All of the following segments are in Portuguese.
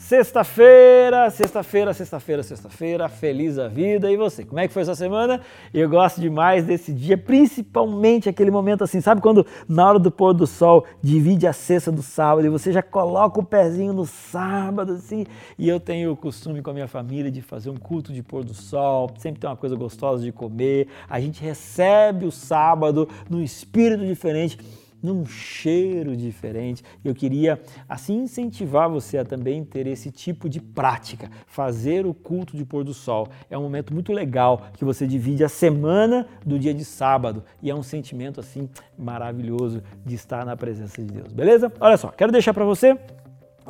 Sexta-feira, sexta-feira, sexta-feira, sexta-feira, feliz a vida. E você, como é que foi essa semana? Eu gosto demais desse dia, principalmente aquele momento assim, sabe quando na hora do pôr do sol divide a sexta do sábado e você já coloca o pezinho no sábado assim. E eu tenho o costume com a minha família de fazer um culto de pôr do sol, sempre tem uma coisa gostosa de comer. A gente recebe o sábado num espírito diferente num cheiro diferente. Eu queria assim incentivar você a também ter esse tipo de prática, fazer o culto de pôr do sol. É um momento muito legal que você divide a semana do dia de sábado e é um sentimento assim maravilhoso de estar na presença de Deus. Beleza? Olha só, quero deixar para você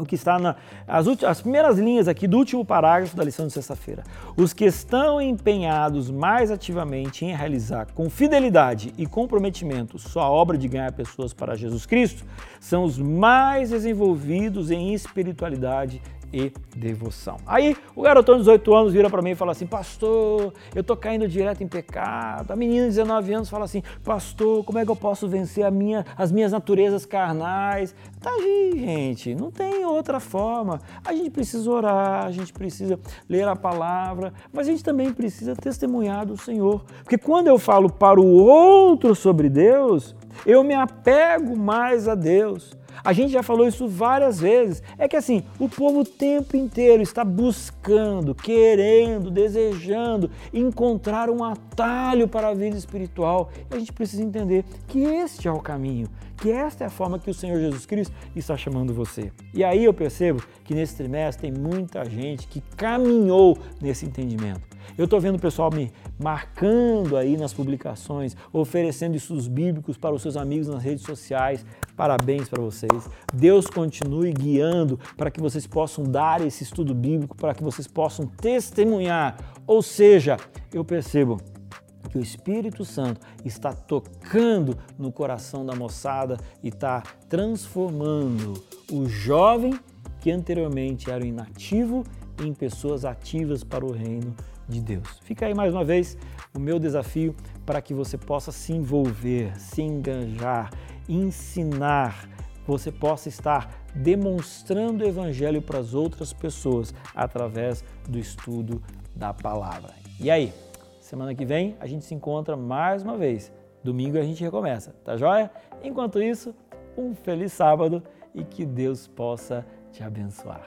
o que está nas as primeiras linhas aqui do último parágrafo da lição de sexta-feira. Os que estão empenhados mais ativamente em realizar com fidelidade e comprometimento sua obra de ganhar pessoas para Jesus Cristo são os mais desenvolvidos em espiritualidade e devoção. Aí o garotão de 18 anos vira para mim e fala assim: Pastor, eu tô caindo direto em pecado. A menina de 19 anos fala assim: Pastor, como é que eu posso vencer minha, as minhas naturezas carnais? Tá aí, gente, não tem outra forma. A gente precisa orar, a gente precisa ler a palavra, mas a gente também precisa testemunhar do Senhor. Porque quando eu falo para o outro sobre Deus, eu me apego mais a Deus. A gente já falou isso várias vezes. É que assim, o povo o tempo inteiro está buscando, querendo, desejando encontrar um atalho para a vida espiritual. E a gente precisa entender que este é o caminho, que esta é a forma que o Senhor Jesus Cristo está chamando você. E aí eu percebo que nesse trimestre tem muita gente que caminhou nesse entendimento. Eu estou vendo o pessoal me marcando aí nas publicações, oferecendo estudos bíblicos para os seus amigos nas redes sociais. Parabéns para vocês. Deus continue guiando para que vocês possam dar esse estudo bíblico, para que vocês possam testemunhar. Ou seja, eu percebo que o Espírito Santo está tocando no coração da moçada e está transformando o jovem que anteriormente era inativo em pessoas ativas para o reino de Deus. Fica aí mais uma vez o meu desafio para que você possa se envolver, se enganjar, ensinar, você possa estar demonstrando o evangelho para as outras pessoas através do estudo da palavra. E aí, semana que vem a gente se encontra mais uma vez. Domingo a gente recomeça, tá joia? Enquanto isso, um feliz sábado e que Deus possa te abençoar.